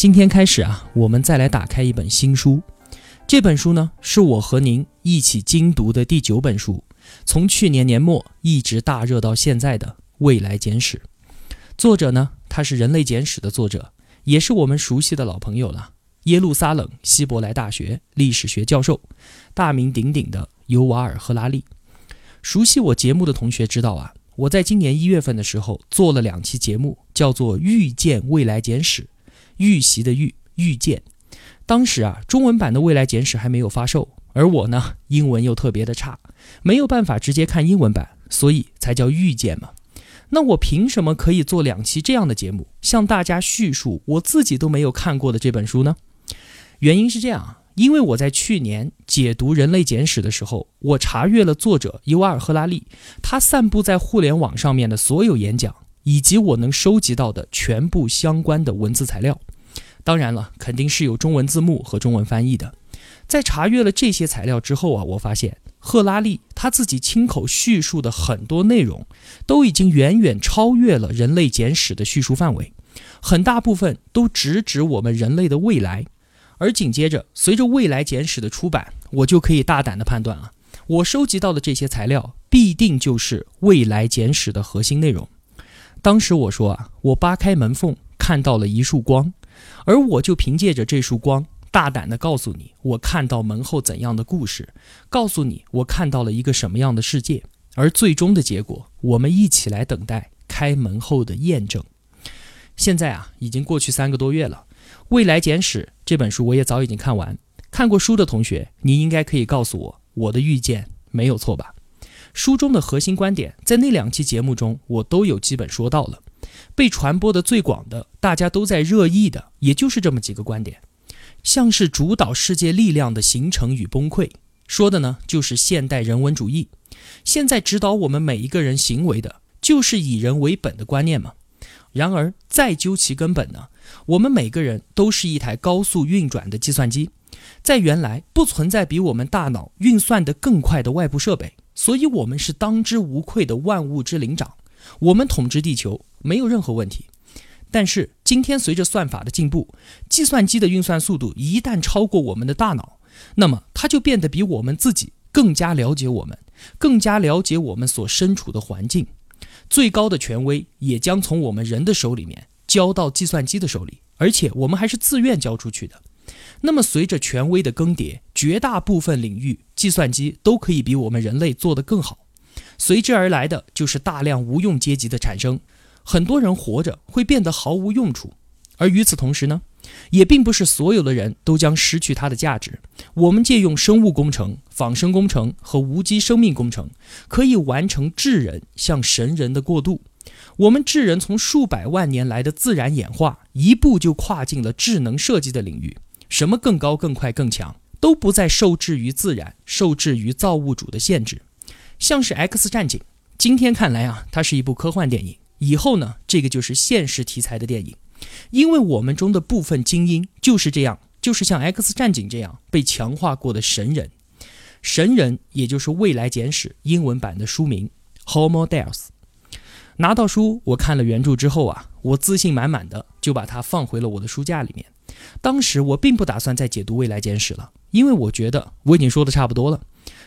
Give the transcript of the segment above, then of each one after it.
今天开始啊，我们再来打开一本新书。这本书呢，是我和您一起精读的第九本书，从去年年末一直大热到现在的《未来简史》。作者呢，他是《人类简史》的作者，也是我们熟悉的老朋友了——耶路撒冷希伯来大学历史学教授，大名鼎鼎的尤瓦尔·赫拉利。熟悉我节目的同学知道啊，我在今年一月份的时候做了两期节目，叫做《预见未来简史》。预习的预预见，当时啊，中文版的未来简史还没有发售，而我呢，英文又特别的差，没有办法直接看英文版，所以才叫预见嘛。那我凭什么可以做两期这样的节目，向大家叙述我自己都没有看过的这本书呢？原因是这样啊，因为我在去年解读《人类简史》的时候，我查阅了作者尤瓦尔·赫拉利他散布在互联网上面的所有演讲，以及我能收集到的全部相关的文字材料。当然了，肯定是有中文字幕和中文翻译的。在查阅了这些材料之后啊，我发现赫拉利他自己亲口叙述的很多内容，都已经远远超越了《人类简史》的叙述范围，很大部分都直指我们人类的未来。而紧接着，随着《未来简史》的出版，我就可以大胆的判断啊，我收集到的这些材料必定就是《未来简史》的核心内容。当时我说啊，我扒开门缝看到了一束光。而我就凭借着这束光，大胆地告诉你，我看到门后怎样的故事，告诉你我看到了一个什么样的世界。而最终的结果，我们一起来等待开门后的验证。现在啊，已经过去三个多月了，《未来简史》这本书我也早已经看完。看过书的同学，你应该可以告诉我，我的预见没有错吧？书中的核心观点，在那两期节目中，我都有基本说到了。被传播的最广的，大家都在热议的，也就是这么几个观点，像是主导世界力量的形成与崩溃，说的呢就是现代人文主义。现在指导我们每一个人行为的，就是以人为本的观念嘛。然而再究其根本呢，我们每个人都是一台高速运转的计算机，在原来不存在比我们大脑运算的更快的外部设备，所以我们是当之无愧的万物之灵长。我们统治地球没有任何问题，但是今天随着算法的进步，计算机的运算速度一旦超过我们的大脑，那么它就变得比我们自己更加了解我们，更加了解我们所身处的环境。最高的权威也将从我们人的手里面交到计算机的手里，而且我们还是自愿交出去的。那么随着权威的更迭，绝大部分领域计算机都可以比我们人类做得更好。随之而来的就是大量无用阶级的产生，很多人活着会变得毫无用处，而与此同时呢，也并不是所有的人都将失去它的价值。我们借用生物工程、仿生工程和无机生命工程，可以完成智人向神人的过渡。我们智人从数百万年来的自然演化，一步就跨进了智能设计的领域。什么更高、更快、更强，都不再受制于自然，受制于造物主的限制。像是《X 战警》，今天看来啊，它是一部科幻电影。以后呢，这个就是现实题材的电影，因为我们中的部分精英就是这样，就是像《X 战警》这样被强化过的神人。神人也就是《未来简史》英文版的书名《Homo Deus》。拿到书，我看了原著之后啊，我自信满满的就把它放回了我的书架里面。当时我并不打算再解读《未来简史》了，因为我觉得我已经说的差不多了。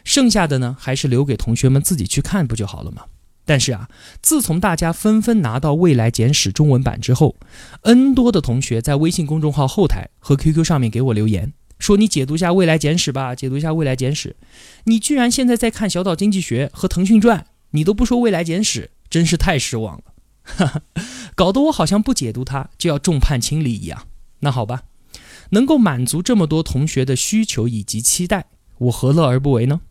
剩下的呢，还是留给同学们自己去看不就好了吗？但是啊，自从大家纷纷拿到《未来简史》中文版之后，N 多的同学在微信公众号后台和 QQ 上面给我留言，说你解读一下《未来简史》吧，解读一下《未来简史》。你居然现在在看《小岛经济学》和《腾讯传》，你都不说《未来简史》，真是太失望了。哈哈，搞得我好像不解读它就要众叛亲离一样。那好吧，能够满足这么多同学的需求以及期待，我何乐而不为呢？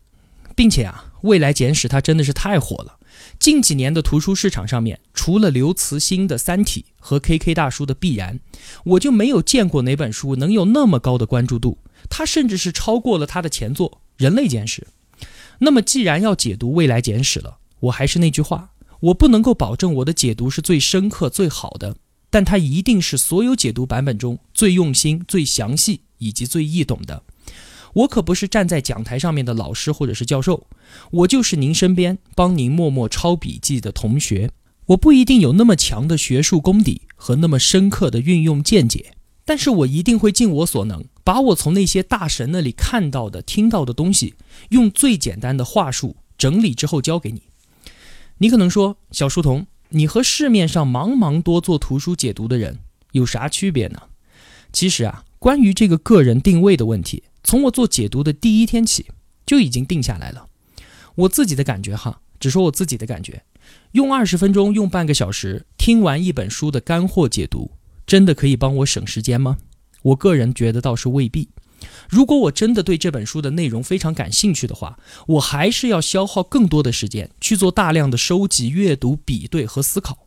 并且啊，未来简史它真的是太火了，近几年的图书市场上面，除了刘慈欣的《三体》和 KK 大叔的《必然》，我就没有见过哪本书能有那么高的关注度。它甚至是超过了他的前作《人类简史》。那么，既然要解读《未来简史》了，我还是那句话，我不能够保证我的解读是最深刻、最好的，但它一定是所有解读版本中最用心、最详细以及最易懂的。我可不是站在讲台上面的老师或者是教授，我就是您身边帮您默默抄笔记的同学。我不一定有那么强的学术功底和那么深刻的运用见解，但是我一定会尽我所能，把我从那些大神那里看到的、听到的东西，用最简单的话术整理之后教给你。你可能说，小书童，你和市面上茫茫多做图书解读的人有啥区别呢？其实啊，关于这个个人定位的问题。从我做解读的第一天起，就已经定下来了。我自己的感觉哈，只说我自己的感觉，用二十分钟，用半个小时听完一本书的干货解读，真的可以帮我省时间吗？我个人觉得倒是未必。如果我真的对这本书的内容非常感兴趣的话，我还是要消耗更多的时间去做大量的收集、阅读、比对和思考。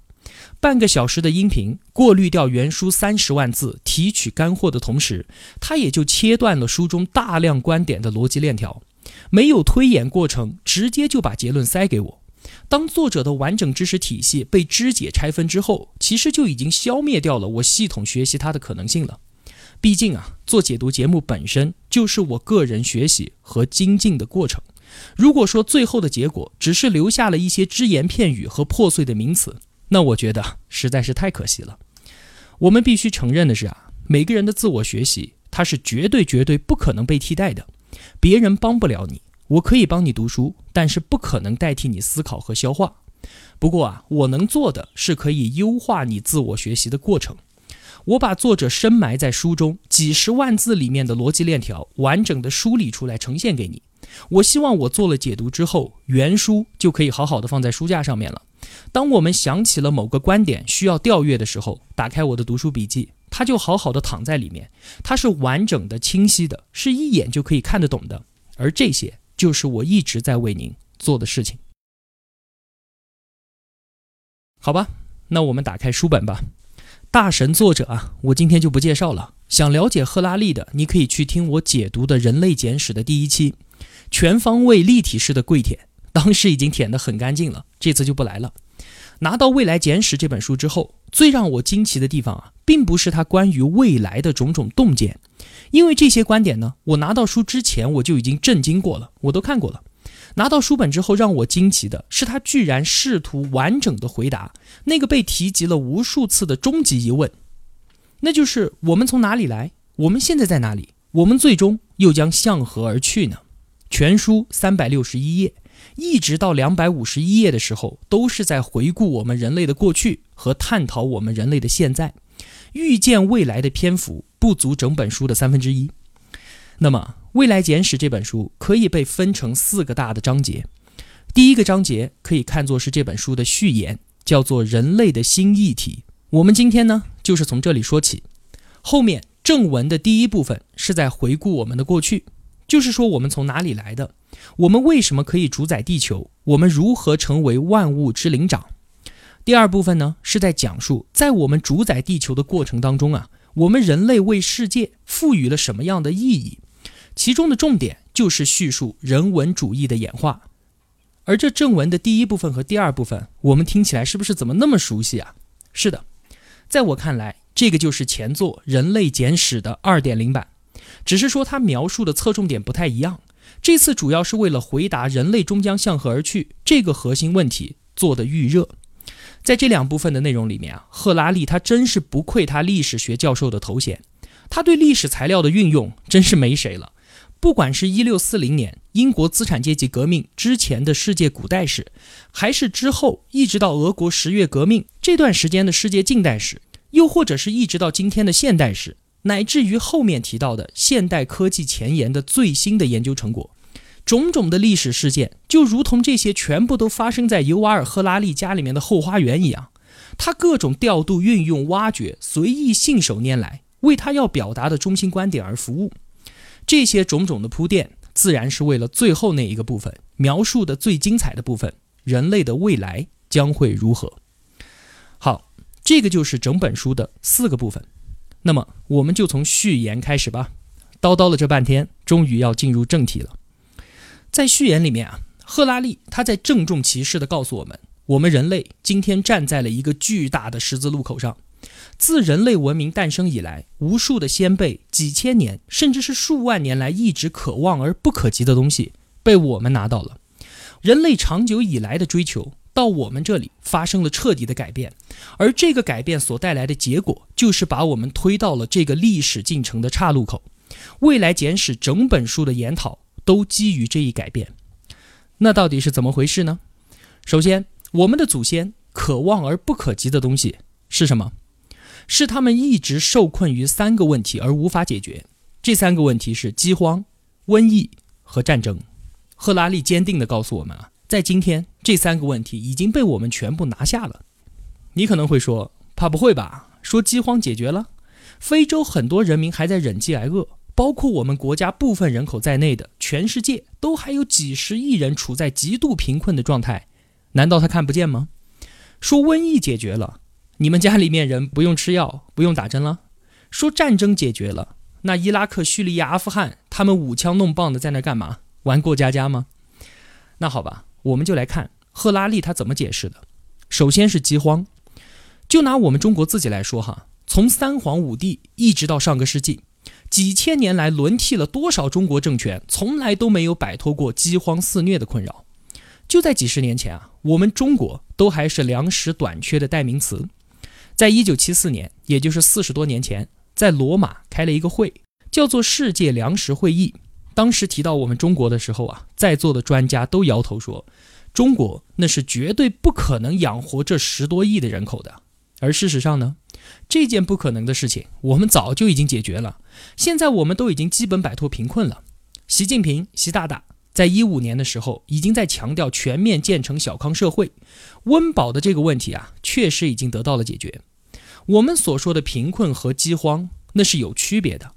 半个小时的音频过滤掉原书三十万字，提取干货的同时，它也就切断了书中大量观点的逻辑链条，没有推演过程，直接就把结论塞给我。当作者的完整知识体系被肢解拆分之后，其实就已经消灭掉了我系统学习它的可能性了。毕竟啊，做解读节目本身就是我个人学习和精进的过程。如果说最后的结果只是留下了一些只言片语和破碎的名词，那我觉得实在是太可惜了。我们必须承认的是啊，每个人的自我学习，它是绝对绝对不可能被替代的。别人帮不了你，我可以帮你读书，但是不可能代替你思考和消化。不过啊，我能做的是可以优化你自我学习的过程。我把作者深埋在书中几十万字里面的逻辑链条，完整的梳理出来呈现给你。我希望我做了解读之后，原书就可以好好的放在书架上面了。当我们想起了某个观点需要调阅的时候，打开我的读书笔记，它就好好的躺在里面，它是完整的、清晰的，是一眼就可以看得懂的。而这些就是我一直在为您做的事情。好吧，那我们打开书本吧。大神作者啊，我今天就不介绍了。想了解赫拉利的，你可以去听我解读的《人类简史》的第一期。全方位立体式的跪舔，当时已经舔得很干净了，这次就不来了。拿到《未来简史》这本书之后，最让我惊奇的地方啊，并不是它关于未来的种种洞见，因为这些观点呢，我拿到书之前我就已经震惊过了，我都看过了。拿到书本之后，让我惊奇的是，他居然试图完整的回答那个被提及了无数次的终极疑问，那就是我们从哪里来，我们现在在哪里，我们最终又将向何而去呢？全书三百六十一页，一直到两百五十一页的时候，都是在回顾我们人类的过去和探讨我们人类的现在。预见未来的篇幅不足整本书的三分之一。那么，《未来简史》这本书可以被分成四个大的章节。第一个章节可以看作是这本书的序言，叫做《人类的新议题》。我们今天呢，就是从这里说起。后面正文的第一部分是在回顾我们的过去。就是说，我们从哪里来的？我们为什么可以主宰地球？我们如何成为万物之灵长？第二部分呢，是在讲述在我们主宰地球的过程当中啊，我们人类为世界赋予了什么样的意义？其中的重点就是叙述人文主义的演化。而这正文的第一部分和第二部分，我们听起来是不是怎么那么熟悉啊？是的，在我看来，这个就是前作《人类简史》的二点零版。只是说他描述的侧重点不太一样，这次主要是为了回答人类终将向何而去这个核心问题做的预热。在这两部分的内容里面啊，赫拉利他真是不愧他历史学教授的头衔，他对历史材料的运用真是没谁了。不管是一六四零年英国资产阶级革命之前的世界古代史，还是之后一直到俄国十月革命这段时间的世界近代史，又或者是一直到今天的现代史。乃至于后面提到的现代科技前沿的最新的研究成果，种种的历史事件，就如同这些全部都发生在尤瓦尔·赫拉利家里面的后花园一样，他各种调度、运用、挖掘、随意信手拈来，为他要表达的中心观点而服务。这些种种的铺垫，自然是为了最后那一个部分描述的最精彩的部分人类的未来将会如何？好，这个就是整本书的四个部分。那么，我们就从序言开始吧。叨叨了这半天，终于要进入正题了。在序言里面啊，赫拉利他在郑重其事地告诉我们：我们人类今天站在了一个巨大的十字路口上。自人类文明诞生以来，无数的先辈几千年，甚至是数万年来一直可望而不可及的东西，被我们拿到了。人类长久以来的追求，到我们这里发生了彻底的改变，而这个改变所带来的结果，就是把我们推到了这个历史进程的岔路口。未来简史整本书的研讨都基于这一改变。那到底是怎么回事呢？首先，我们的祖先可望而不可及的东西是什么？是他们一直受困于三个问题而无法解决。这三个问题是饥荒、瘟疫和战争。赫拉利坚定地告诉我们啊，在今天这三个问题已经被我们全部拿下了。你可能会说，怕不会吧？说饥荒解决了，非洲很多人民还在忍饥挨饿，包括我们国家部分人口在内的全世界都还有几十亿人处在极度贫困的状态，难道他看不见吗？说瘟疫解决了。你们家里面人不用吃药，不用打针了。说战争解决了，那伊拉克、叙利亚、阿富汗，他们舞枪弄棒的在那干嘛？玩过家家吗？那好吧，我们就来看赫拉利他怎么解释的。首先是饥荒，就拿我们中国自己来说哈，从三皇五帝一直到上个世纪，几千年来轮替了多少中国政权，从来都没有摆脱过饥荒肆虐的困扰。就在几十年前啊，我们中国都还是粮食短缺的代名词。在一九七四年，也就是四十多年前，在罗马开了一个会，叫做世界粮食会议。当时提到我们中国的时候啊，在座的专家都摇头说，中国那是绝对不可能养活这十多亿的人口的。而事实上呢，这件不可能的事情，我们早就已经解决了。现在我们都已经基本摆脱贫困了。习近平，习大大，在一五年的时候，已经在强调全面建成小康社会。温饱的这个问题啊，确实已经得到了解决。我们所说的贫困和饥荒，那是有区别的。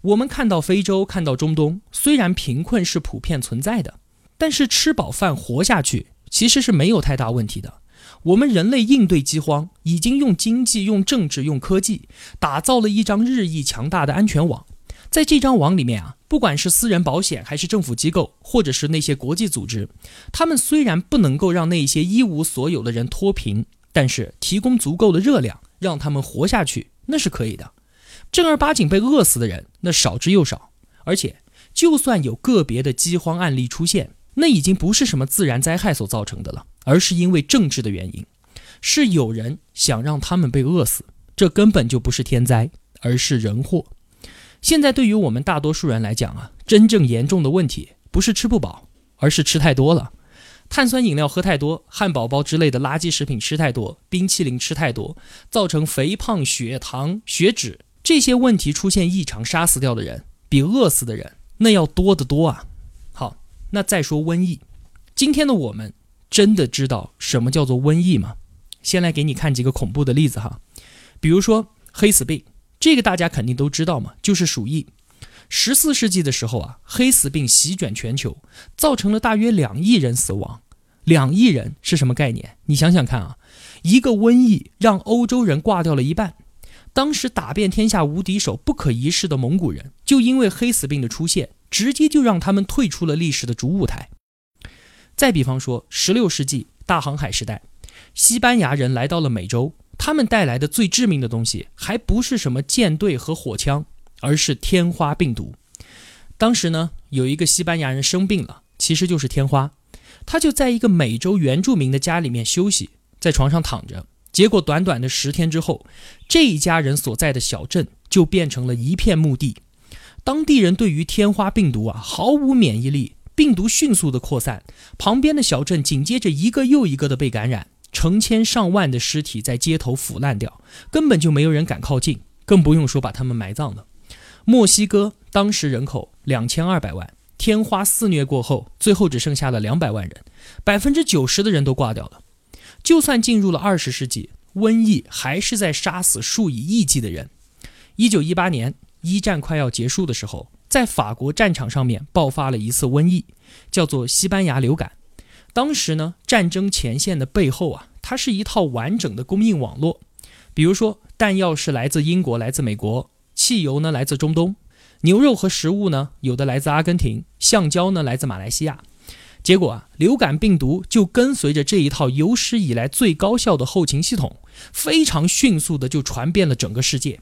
我们看到非洲，看到中东，虽然贫困是普遍存在的，但是吃饱饭活下去其实是没有太大问题的。我们人类应对饥荒，已经用经济、用政治、用科技，打造了一张日益强大的安全网。在这张网里面啊，不管是私人保险，还是政府机构，或者是那些国际组织，他们虽然不能够让那些一无所有的人脱贫，但是提供足够的热量，让他们活下去，那是可以的。正儿八经被饿死的人，那少之又少。而且，就算有个别的饥荒案例出现，那已经不是什么自然灾害所造成的了，而是因为政治的原因，是有人想让他们被饿死。这根本就不是天灾，而是人祸。现在对于我们大多数人来讲啊，真正严重的问题不是吃不饱，而是吃太多了。碳酸饮料喝太多，汉堡包之类的垃圾食品吃太多，冰淇淋吃太多，造成肥胖、血糖、血脂这些问题出现异常，杀死掉的人比饿死的人那要多得多啊。好，那再说瘟疫，今天的我们真的知道什么叫做瘟疫吗？先来给你看几个恐怖的例子哈，比如说黑死病。这个大家肯定都知道嘛，就是鼠疫。十四世纪的时候啊，黑死病席卷全球，造成了大约两亿人死亡。两亿人是什么概念？你想想看啊，一个瘟疫让欧洲人挂掉了一半。当时打遍天下无敌手、不可一世的蒙古人，就因为黑死病的出现，直接就让他们退出了历史的主舞台。再比方说，十六世纪大航海时代，西班牙人来到了美洲。他们带来的最致命的东西，还不是什么舰队和火枪，而是天花病毒。当时呢，有一个西班牙人生病了，其实就是天花，他就在一个美洲原住民的家里面休息，在床上躺着。结果短短的十天之后，这一家人所在的小镇就变成了一片墓地。当地人对于天花病毒啊毫无免疫力，病毒迅速的扩散，旁边的小镇紧接着一个又一个的被感染。成千上万的尸体在街头腐烂掉，根本就没有人敢靠近，更不用说把他们埋葬了。墨西哥当时人口两千二百万，天花肆虐过后，最后只剩下了两百万人，百分之九十的人都挂掉了。就算进入了二十世纪，瘟疫还是在杀死数以亿计的人。一九一八年，一战快要结束的时候，在法国战场上面爆发了一次瘟疫，叫做西班牙流感。当时呢，战争前线的背后啊，它是一套完整的供应网络。比如说，弹药是来自英国、来自美国；汽油呢，来自中东；牛肉和食物呢，有的来自阿根廷；橡胶呢，来自马来西亚。结果啊，流感病毒就跟随着这一套有史以来最高效的后勤系统，非常迅速的就传遍了整个世界。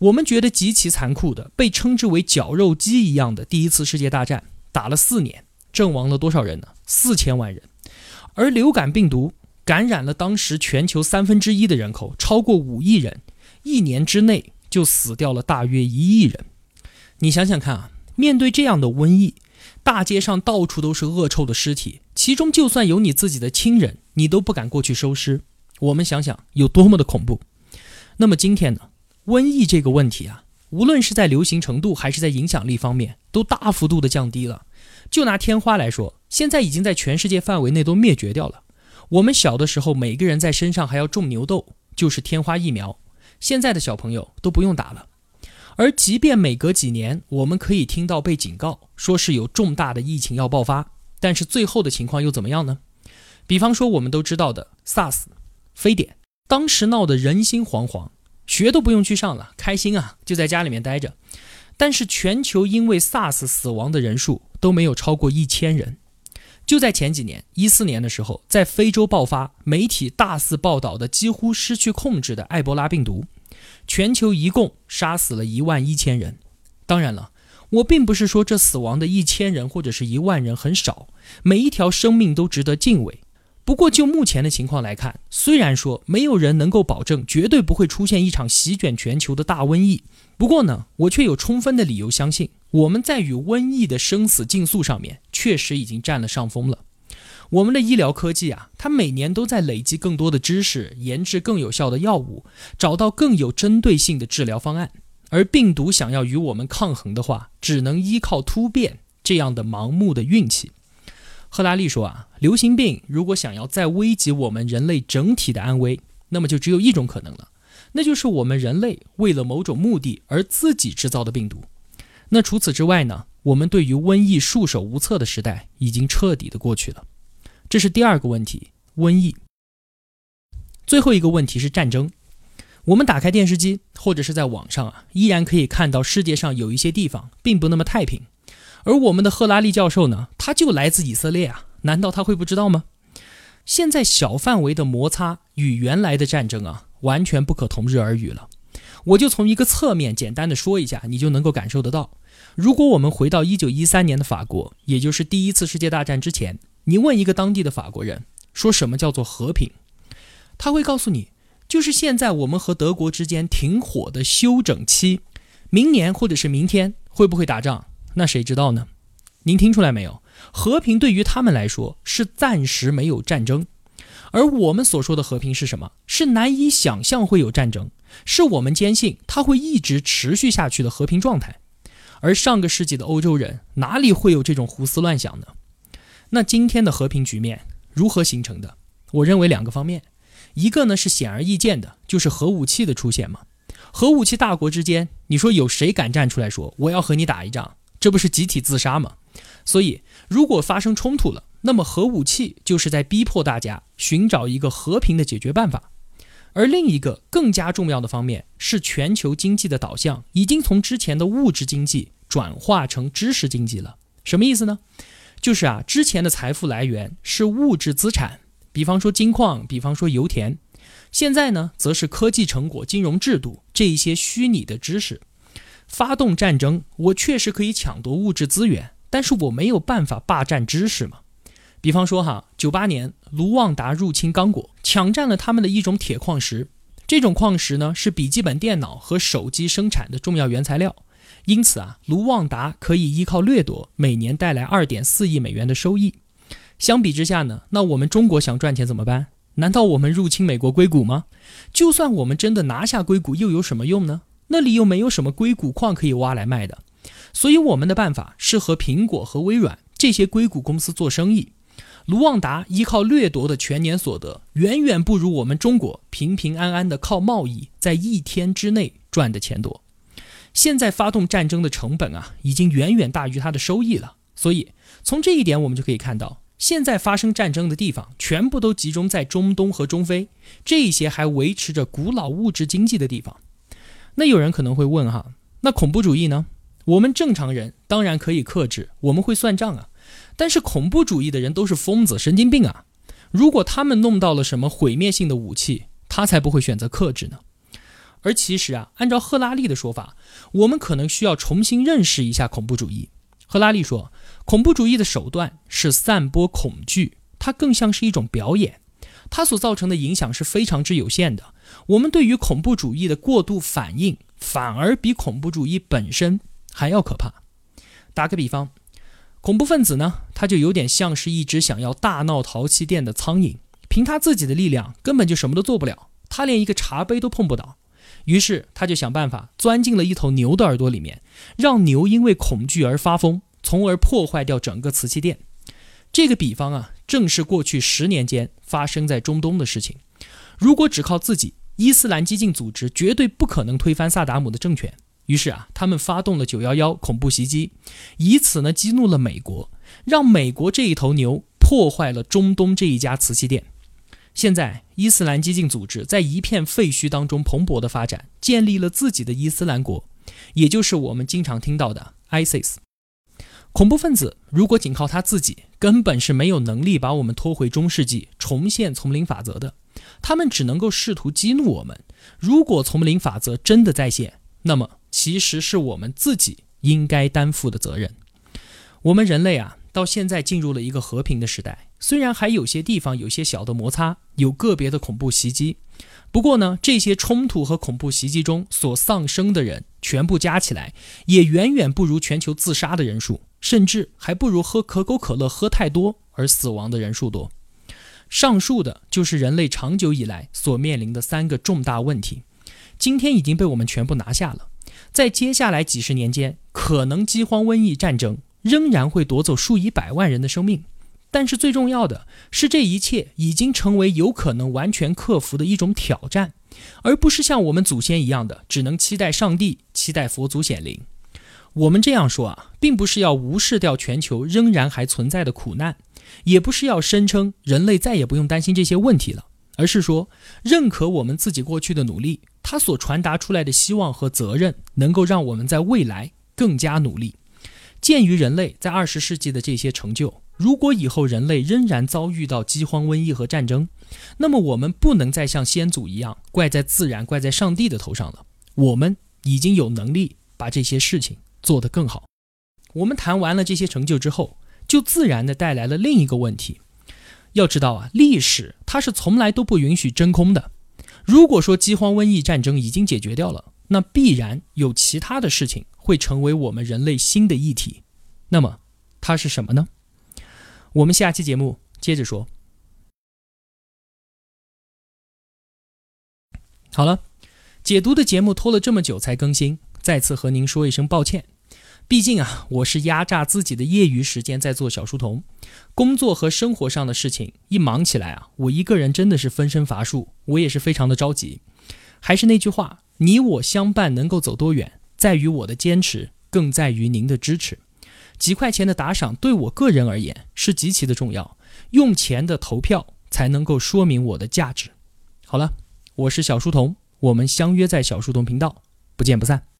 我们觉得极其残酷的，被称之为绞肉机一样的第一次世界大战，打了四年，阵亡了多少人呢？四千万人。而流感病毒感染了当时全球三分之一的人口，超过五亿人，一年之内就死掉了大约一亿人。你想想看啊，面对这样的瘟疫，大街上到处都是恶臭的尸体，其中就算有你自己的亲人，你都不敢过去收尸。我们想想有多么的恐怖。那么今天呢？瘟疫这个问题啊，无论是在流行程度还是在影响力方面，都大幅度的降低了。就拿天花来说，现在已经在全世界范围内都灭绝掉了。我们小的时候，每个人在身上还要种牛痘，就是天花疫苗。现在的小朋友都不用打了。而即便每隔几年，我们可以听到被警告说是有重大的疫情要爆发，但是最后的情况又怎么样呢？比方说我们都知道的 SARS、非典，当时闹得人心惶惶。学都不用去上了，开心啊，就在家里面待着。但是全球因为 SARS 死亡的人数都没有超过一千人。就在前几年，一四年的时候，在非洲爆发，媒体大肆报道的几乎失去控制的埃博拉病毒，全球一共杀死了一万一千人。当然了，我并不是说这死亡的一千人或者是一万人很少，每一条生命都值得敬畏。不过，就目前的情况来看，虽然说没有人能够保证绝对不会出现一场席卷全球的大瘟疫，不过呢，我却有充分的理由相信，我们在与瘟疫的生死竞速上面确实已经占了上风了。我们的医疗科技啊，它每年都在累积更多的知识，研制更有效的药物，找到更有针对性的治疗方案。而病毒想要与我们抗衡的话，只能依靠突变这样的盲目的运气。赫拉利说啊，流行病如果想要再危及我们人类整体的安危，那么就只有一种可能了，那就是我们人类为了某种目的而自己制造的病毒。那除此之外呢？我们对于瘟疫束手无策的时代已经彻底的过去了。这是第二个问题，瘟疫。最后一个问题是战争。我们打开电视机或者是在网上啊，依然可以看到世界上有一些地方并不那么太平。而我们的赫拉利教授呢，他就来自以色列啊，难道他会不知道吗？现在小范围的摩擦与原来的战争啊，完全不可同日而语了。我就从一个侧面简单的说一下，你就能够感受得到。如果我们回到一九一三年的法国，也就是第一次世界大战之前，你问一个当地的法国人，说什么叫做和平，他会告诉你，就是现在我们和德国之间停火的休整期，明年或者是明天会不会打仗？那谁知道呢？您听出来没有？和平对于他们来说是暂时没有战争，而我们所说的和平是什么？是难以想象会有战争，是我们坚信它会一直持续下去的和平状态。而上个世纪的欧洲人哪里会有这种胡思乱想呢？那今天的和平局面如何形成的？我认为两个方面，一个呢是显而易见的，就是核武器的出现嘛。核武器大国之间，你说有谁敢站出来说我要和你打一仗？这不是集体自杀吗？所以，如果发生冲突了，那么核武器就是在逼迫大家寻找一个和平的解决办法。而另一个更加重要的方面是，全球经济的导向已经从之前的物质经济转化成知识经济了。什么意思呢？就是啊，之前的财富来源是物质资产，比方说金矿，比方说油田，现在呢，则是科技成果、金融制度这一些虚拟的知识。发动战争，我确实可以抢夺物质资源，但是我没有办法霸占知识嘛。比方说哈，九八年卢旺达入侵刚果，抢占了他们的一种铁矿石，这种矿石呢是笔记本电脑和手机生产的重要原材料，因此啊，卢旺达可以依靠掠夺，每年带来二点四亿美元的收益。相比之下呢，那我们中国想赚钱怎么办？难道我们入侵美国硅谷吗？就算我们真的拿下硅谷，又有什么用呢？那里又没有什么硅谷矿可以挖来卖的，所以我们的办法是和苹果和微软这些硅谷公司做生意。卢旺达依靠掠夺的全年所得，远远不如我们中国平平安安的靠贸易在一天之内赚的钱多。现在发动战争的成本啊，已经远远大于它的收益了。所以从这一点我们就可以看到，现在发生战争的地方全部都集中在中东和中非这些还维持着古老物质经济的地方。那有人可能会问哈，那恐怖主义呢？我们正常人当然可以克制，我们会算账啊。但是恐怖主义的人都是疯子、神经病啊！如果他们弄到了什么毁灭性的武器，他才不会选择克制呢。而其实啊，按照赫拉利的说法，我们可能需要重新认识一下恐怖主义。赫拉利说，恐怖主义的手段是散播恐惧，它更像是一种表演，它所造成的影响是非常之有限的。我们对于恐怖主义的过度反应，反而比恐怖主义本身还要可怕。打个比方，恐怖分子呢，他就有点像是一只想要大闹陶器店的苍蝇，凭他自己的力量根本就什么都做不了，他连一个茶杯都碰不倒。于是他就想办法钻进了一头牛的耳朵里面，让牛因为恐惧而发疯，从而破坏掉整个瓷器店。这个比方啊，正是过去十年间发生在中东的事情。如果只靠自己，伊斯兰激进组织绝对不可能推翻萨达姆的政权。于是啊，他们发动了九幺幺恐怖袭击，以此呢激怒了美国，让美国这一头牛破坏了中东这一家瓷器店。现在，伊斯兰激进组织在一片废墟当中蓬勃的发展，建立了自己的伊斯兰国，也就是我们经常听到的 ISIS。恐怖分子如果仅靠他自己，根本是没有能力把我们拖回中世纪，重现丛林法则的。他们只能够试图激怒我们。如果丛林法则真的再现，那么其实是我们自己应该担负的责任。我们人类啊。到现在进入了一个和平的时代，虽然还有些地方有些小的摩擦，有个别的恐怖袭击，不过呢，这些冲突和恐怖袭击中所丧生的人全部加起来，也远远不如全球自杀的人数，甚至还不如喝可口可乐喝太多而死亡的人数多。上述的就是人类长久以来所面临的三个重大问题，今天已经被我们全部拿下了。在接下来几十年间，可能饥荒、瘟疫、战争。仍然会夺走数以百万人的生命，但是最重要的是，这一切已经成为有可能完全克服的一种挑战，而不是像我们祖先一样的只能期待上帝、期待佛祖显灵。我们这样说啊，并不是要无视掉全球仍然还存在的苦难，也不是要声称人类再也不用担心这些问题了，而是说认可我们自己过去的努力，它所传达出来的希望和责任，能够让我们在未来更加努力。鉴于人类在二十世纪的这些成就，如果以后人类仍然遭遇到饥荒、瘟疫和战争，那么我们不能再像先祖一样怪在自然、怪在上帝的头上了。我们已经有能力把这些事情做得更好。我们谈完了这些成就之后，就自然的带来了另一个问题。要知道啊，历史它是从来都不允许真空的。如果说饥荒、瘟疫、战争已经解决掉了，那必然有其他的事情会成为我们人类新的议题，那么它是什么呢？我们下期节目接着说。好了，解读的节目拖了这么久才更新，再次和您说一声抱歉。毕竟啊，我是压榨自己的业余时间在做小书童，工作和生活上的事情一忙起来啊，我一个人真的是分身乏术，我也是非常的着急。还是那句话。你我相伴能够走多远，在于我的坚持，更在于您的支持。几块钱的打赏对我个人而言是极其的重要，用钱的投票才能够说明我的价值。好了，我是小书童，我们相约在小书童频道，不见不散。